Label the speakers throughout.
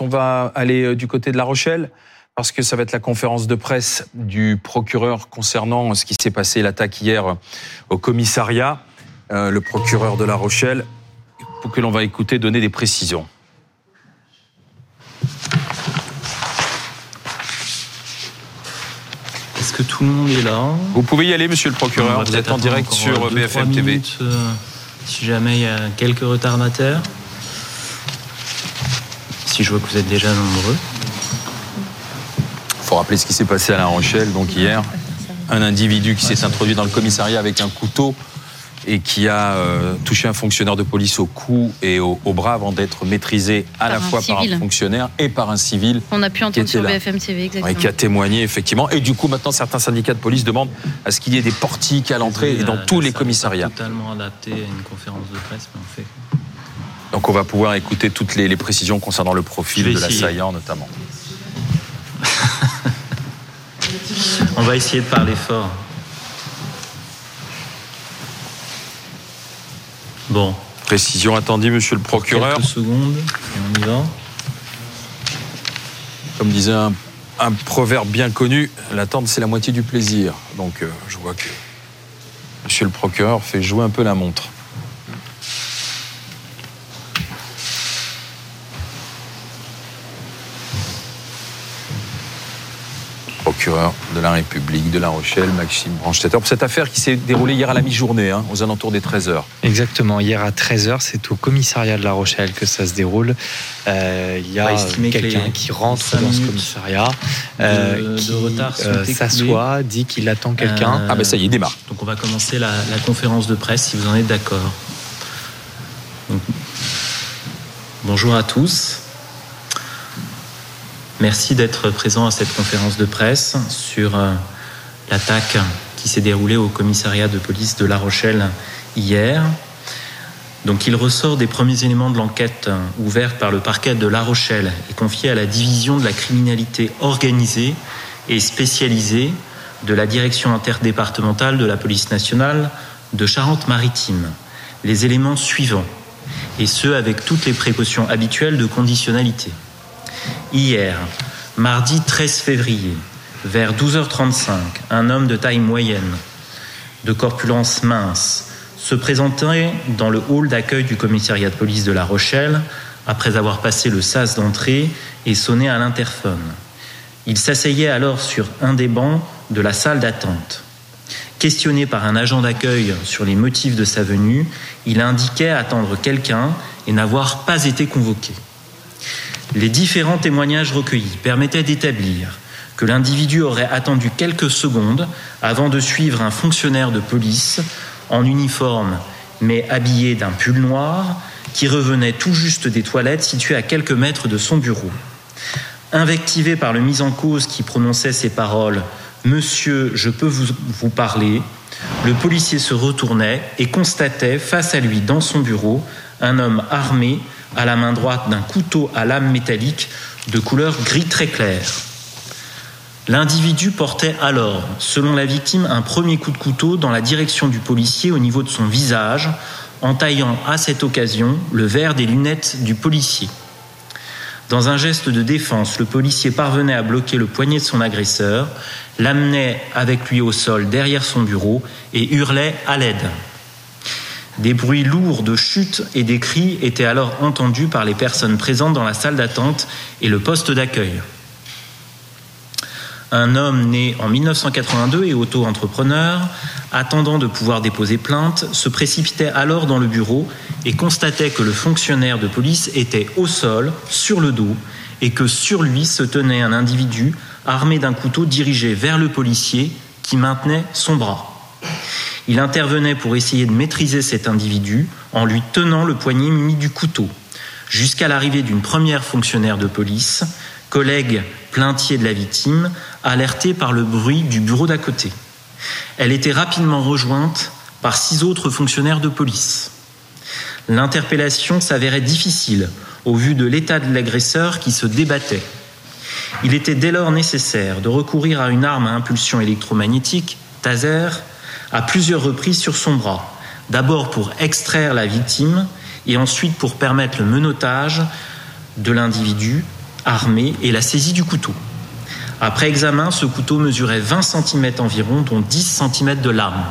Speaker 1: On va aller euh, du côté de La Rochelle parce que ça va être la conférence de presse du procureur concernant ce qui s'est passé, l'attaque hier au commissariat. Euh, le procureur de La Rochelle, pour que l'on va écouter, donner des précisions.
Speaker 2: Est-ce que tout le monde est là?
Speaker 1: Vous pouvez y aller, monsieur le procureur. Vous êtes en direct sur BFM TV.
Speaker 2: Euh, si jamais il y a quelques retardataires je vois que vous êtes déjà nombreux.
Speaker 1: Il faut rappeler ce qui s'est passé à La Rochelle, donc hier. Un individu qui s'est introduit dans le commissariat avec un couteau et qui a euh, touché un fonctionnaire de police au cou et au, bras avant d'être maîtrisé à la fois par un fonctionnaire et par un civil.
Speaker 3: On a pu entendre sur BFM TV, exactement.
Speaker 1: Et qui a témoigné, effectivement. Et du coup, maintenant, certains syndicats de police demandent à ce qu'il y ait des portiques à l'entrée et dans tous les commissariats.
Speaker 2: totalement adapté à une conférence de presse, mais on fait
Speaker 1: donc on va pouvoir écouter toutes les, précisions concernant le profil de l'assaillant notamment.
Speaker 2: on va essayer de parler fort. Bon.
Speaker 1: Précision attendue, monsieur le procureur.
Speaker 2: Quelques secondes et on y va.
Speaker 1: Comme disait un, proverbe bien connu, l'attente c'est la moitié du plaisir. Donc euh, je vois que monsieur le procureur fait jouer un peu la montre. Procureur de la République de La Rochelle, Maxime Branchetter, pour cette affaire qui s'est déroulée hier à la mi-journée, hein, aux alentours des 13h.
Speaker 4: Exactement, hier à 13h, c'est au commissariat de La Rochelle que ça se déroule. Euh, il y a quelqu'un qui rentre dans ce commissariat, euh, qui euh, s'assoit, dit qu'il attend quelqu'un.
Speaker 1: ah ben ça y est, démarre.
Speaker 2: Donc on va commencer la, conférence de presse si vous en êtes d'accord. Bonjour à tous. Merci d'être présent à cette conférence de presse sur euh, l'attaque qui s'est déroulée au commissariat de police de La Rochelle hier. Donc il ressort des premiers éléments de l'enquête ouverte par le parquet de La Rochelle et confiée à la division de la criminalité organisée et spécialisée de la direction interdépartementale de la police nationale de Charente-Maritime. Les éléments suivants, et ce avec toutes les précautions habituelles de conditionnalité. Hier, mardi 13 février, vers 12h35, un homme de taille moyenne, de corpulence mince, se présentait dans le hall d'accueil du commissariat de police de La Rochelle après avoir passé le sas d'entrée et sonné à l'interphone. Il s'asseyait alors sur un des bancs de la salle d'attente. Questionné par un agent d'accueil sur les motifs de sa venue, il indiquait attendre quelqu'un et n'avoir pas été convoqué. Les différents témoignages recueillis permettaient d'établir que l'individu aurait attendu quelques secondes avant de suivre un fonctionnaire de police en uniforme mais habillé d'un pull noir qui revenait tout juste des toilettes situées à quelques mètres de son bureau. Invectivé par le mis en cause qui prononçait ces paroles Monsieur, je peux vous, vous parler, le policier se retournait et constatait face à lui dans son bureau un homme armé à la main droite d'un couteau à lame métallique de couleur gris très clair. L'individu portait alors, selon la victime, un premier coup de couteau dans la direction du policier au niveau de son visage, en taillant à cette occasion le verre des lunettes du policier. Dans un geste de défense, le policier parvenait à bloquer le poignet de son agresseur, l'amenait avec lui au sol derrière son bureau et hurlait à l'aide. Des bruits lourds de chute et des cris étaient alors entendus par les personnes présentes dans la salle d'attente et le poste d'accueil. Un homme né en 1982 et auto-entrepreneur, attendant de pouvoir déposer plainte, se précipitait alors dans le bureau et constatait que le fonctionnaire de police était au sol, sur le dos, et que sur lui se tenait un individu armé d'un couteau dirigé vers le policier qui maintenait son bras. Il intervenait pour essayer de maîtriser cet individu en lui tenant le poignet muni du couteau, jusqu'à l'arrivée d'une première fonctionnaire de police collègue plaintier de la victime, alerté par le bruit du bureau d'à côté. Elle était rapidement rejointe par six autres fonctionnaires de police. L'interpellation s'avérait difficile au vu de l'état de l'agresseur qui se débattait. Il était dès lors nécessaire de recourir à une arme à impulsion électromagnétique, taser, à plusieurs reprises sur son bras, d'abord pour extraire la victime et ensuite pour permettre le menottage de l'individu armé et la saisie du couteau. Après examen, ce couteau mesurait 20 cm environ, dont 10 cm de lame.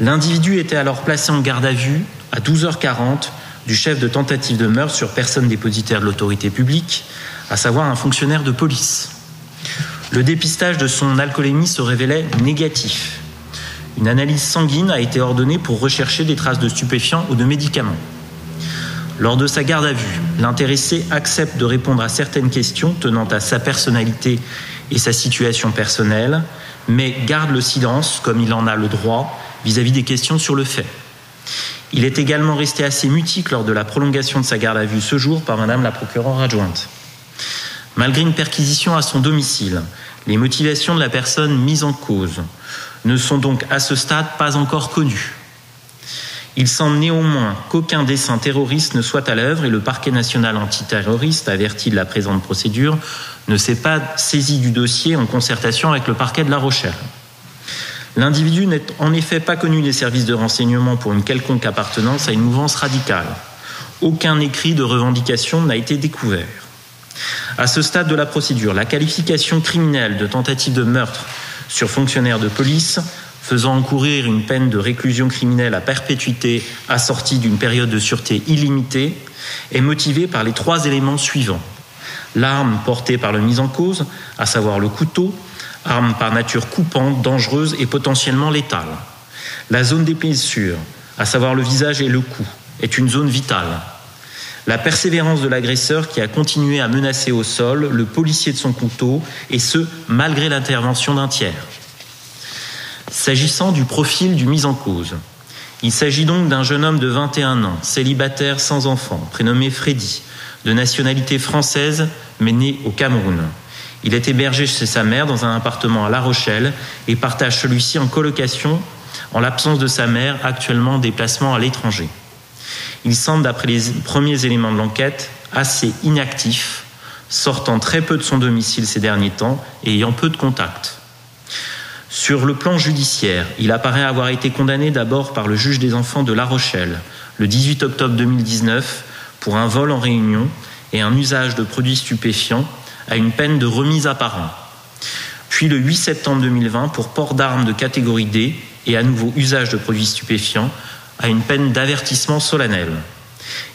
Speaker 2: L'individu était alors placé en garde à vue à 12h40 du chef de tentative de meurtre sur personne dépositaire de l'autorité publique, à savoir un fonctionnaire de police. Le dépistage de son alcoolémie se révélait négatif. Une analyse sanguine a été ordonnée pour rechercher des traces de stupéfiants ou de médicaments. Lors de sa garde à vue, l'intéressé accepte de répondre à certaines questions tenant à sa personnalité et sa situation personnelle, mais garde le silence, comme il en a le droit, vis-à-vis des questions sur le fait. Il est également resté assez mutique lors de la prolongation de sa garde à vue ce jour par Madame la procureure adjointe. Malgré une perquisition à son domicile, les motivations de la personne mise en cause ne sont donc à ce stade pas encore connues. Il semble néanmoins qu'aucun dessein terroriste ne soit à l'œuvre et le parquet national antiterroriste, averti de la présente procédure, ne s'est pas saisi du dossier en concertation avec le parquet de La Rochelle. L'individu n'est en effet pas connu des services de renseignement pour une quelconque appartenance à une mouvance radicale. Aucun écrit de revendication n'a été découvert. À ce stade de la procédure, la qualification criminelle de tentative de meurtre sur fonctionnaire de police faisant encourir une peine de réclusion criminelle à perpétuité assortie d'une période de sûreté illimitée, est motivée par les trois éléments suivants. L'arme portée par le mis en cause, à savoir le couteau, arme par nature coupante, dangereuse et potentiellement létale. La zone des blessures, à savoir le visage et le cou, est une zone vitale. La persévérance de l'agresseur qui a continué à menacer au sol le policier de son couteau, et ce, malgré l'intervention d'un tiers. S'agissant du profil du mis en cause, il s'agit donc d'un jeune homme de 21 ans, célibataire sans enfant, prénommé Freddy, de nationalité française mais né au Cameroun. Il est hébergé chez sa mère dans un appartement à La Rochelle et partage celui-ci en colocation en l'absence de sa mère actuellement en déplacement à l'étranger. Il semble, d'après les premiers éléments de l'enquête, assez inactif, sortant très peu de son domicile ces derniers temps et ayant peu de contacts. Sur le plan judiciaire, il apparaît avoir été condamné d'abord par le juge des enfants de La Rochelle le 18 octobre 2019 pour un vol en réunion et un usage de produits stupéfiants à une peine de remise à parent. Puis le 8 septembre 2020 pour port d'armes de catégorie D et à nouveau usage de produits stupéfiants à une peine d'avertissement solennel.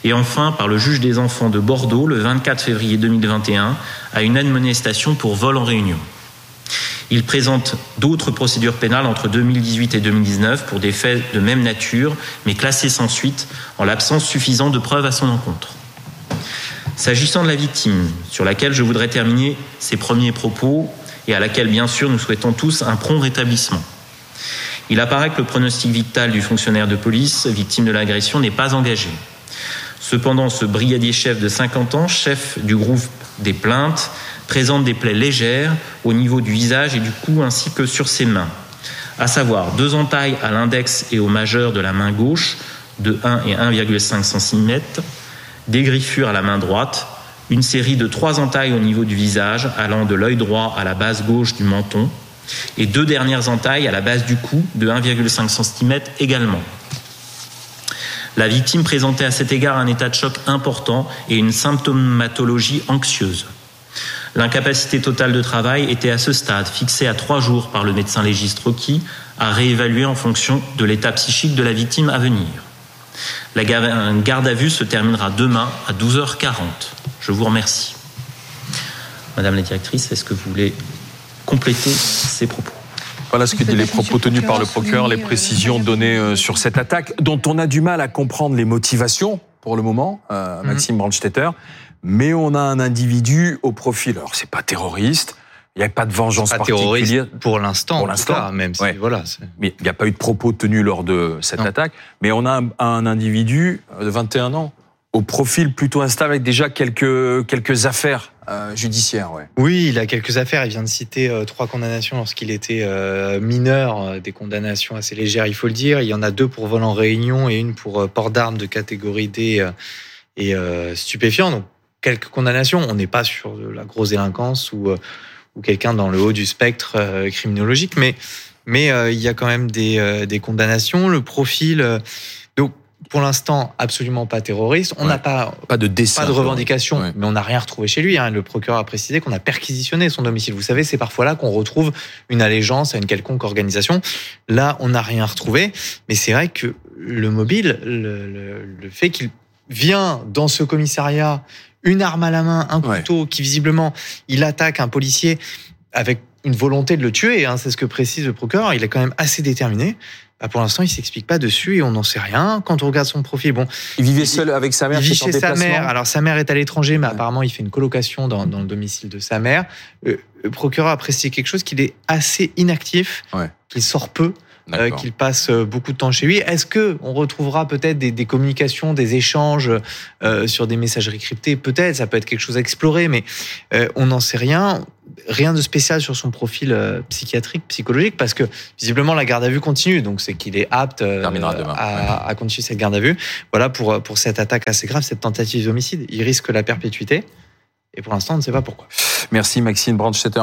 Speaker 2: Et enfin par le juge des enfants de Bordeaux le 24 février 2021 à une admonestation pour vol en réunion. Il présente d'autres procédures pénales entre 2018 et 2019 pour des faits de même nature, mais classés sans suite en l'absence suffisante de preuves à son encontre. S'agissant de la victime, sur laquelle je voudrais terminer ces premiers propos et à laquelle bien sûr nous souhaitons tous un prompt rétablissement. Il apparaît que le pronostic vital du fonctionnaire de police victime de l'agression n'est pas engagé. Cependant, ce brigadier chef de 50 ans, chef du groupe des plaintes, présente des plaies légères au niveau du visage et du cou ainsi que sur ses mains, à savoir deux entailles à l'index et au majeur de la main gauche de 1 et 1,5 cm, des griffures à la main droite, une série de trois entailles au niveau du visage allant de l'œil droit à la base gauche du menton et deux dernières entailles à la base du cou de 1,5 cm également. La victime présentait à cet égard un état de choc important et une symptomatologie anxieuse. L'incapacité totale de travail était à ce stade fixée à trois jours par le médecin légiste requis, à réévaluer en fonction de l'état psychique de la victime à venir. La garde à vue se terminera demain à 12h40. Je vous remercie. Madame la directrice, est-ce que vous voulez compléter ces propos
Speaker 1: voilà ce que dit les propos tenus par le procureur, les précisions données euh, sur cette attaque, dont on a du mal à comprendre les motivations pour le moment, euh, mhm. Maxime Brandstetter mais on a un individu au profil. Alors, c'est pas terroriste. Il n'y a pas de vengeance pas particulière.
Speaker 4: pour l'instant. Pour l'instant. Même si, voilà.
Speaker 1: Mais il n'y a pas eu de propos tenus lors de cette attaque. Mais on a un, individu de 21 ans. Au profil plutôt instable avec déjà quelques, quelques affaires euh, judiciaires. Ouais.
Speaker 4: Oui, il a quelques affaires. Il vient de citer euh, trois condamnations lorsqu'il était euh, mineur, des condamnations assez légères, il faut le dire. Il y en a deux pour vol en réunion et une pour port d'armes de catégorie D et stupéfiant. Donc quelques condamnations. On n'est pas sur de la grosse délinquance ou, ou quelqu'un dans le haut du spectre criminologique, mais mais il y a quand même des, des condamnations. Le profil pour l'instant absolument pas terroriste. On n'a pas,
Speaker 1: pas de dessin,
Speaker 4: pas de revendication, mais on n'a rien retrouvé chez lui. Hein. Le procureur a précisé qu'on a perquisitionné son domicile. Vous savez, c'est parfois là qu'on retrouve une allégeance à une quelconque organisation. Là, on n'a rien retrouvé, mais c'est vrai que le mobile, le, le, fait qu'il vient dans ce commissariat, une arme à la main, un couteau, qui visiblement il attaque un policier avec une volonté de le tuer, hein, c'est ce que précise le procureur. Il est quand même assez déterminé. Bah, pour l'instant, il s'explique pas dessus et on n'en sait rien. Quand on regarde son profil, bon,
Speaker 1: il vivait seul avec sa mère.
Speaker 4: Il vit chez sa mère. Alors sa mère est à l'étranger, mais apparemment il fait une colocation dans, dans le domicile de sa mère. Euh, le procureur a précisé quelque chose qu'il est assez inactif, qu'il sort peu. Euh, qu'il passe euh, beaucoup de temps chez lui. Est-ce que on retrouvera peut-être des, des, communications, des échanges euh, sur des messageries cryptées? Peut-être, ça peut être quelque chose à explorer, mais euh, on n'en sait rien. Rien de spécial sur son profil psychiatrique, psychologique, parce que visiblement la garde à vue continue, donc c'est qu'il est apte à, à, continuer cette garde à vue. Voilà pour pour cette attaque assez grave, cette tentative d'homicide. Il risque la perpétuité, et pour l'instant, on ne sait pas pourquoi.
Speaker 1: Merci Maxime Brandstetter.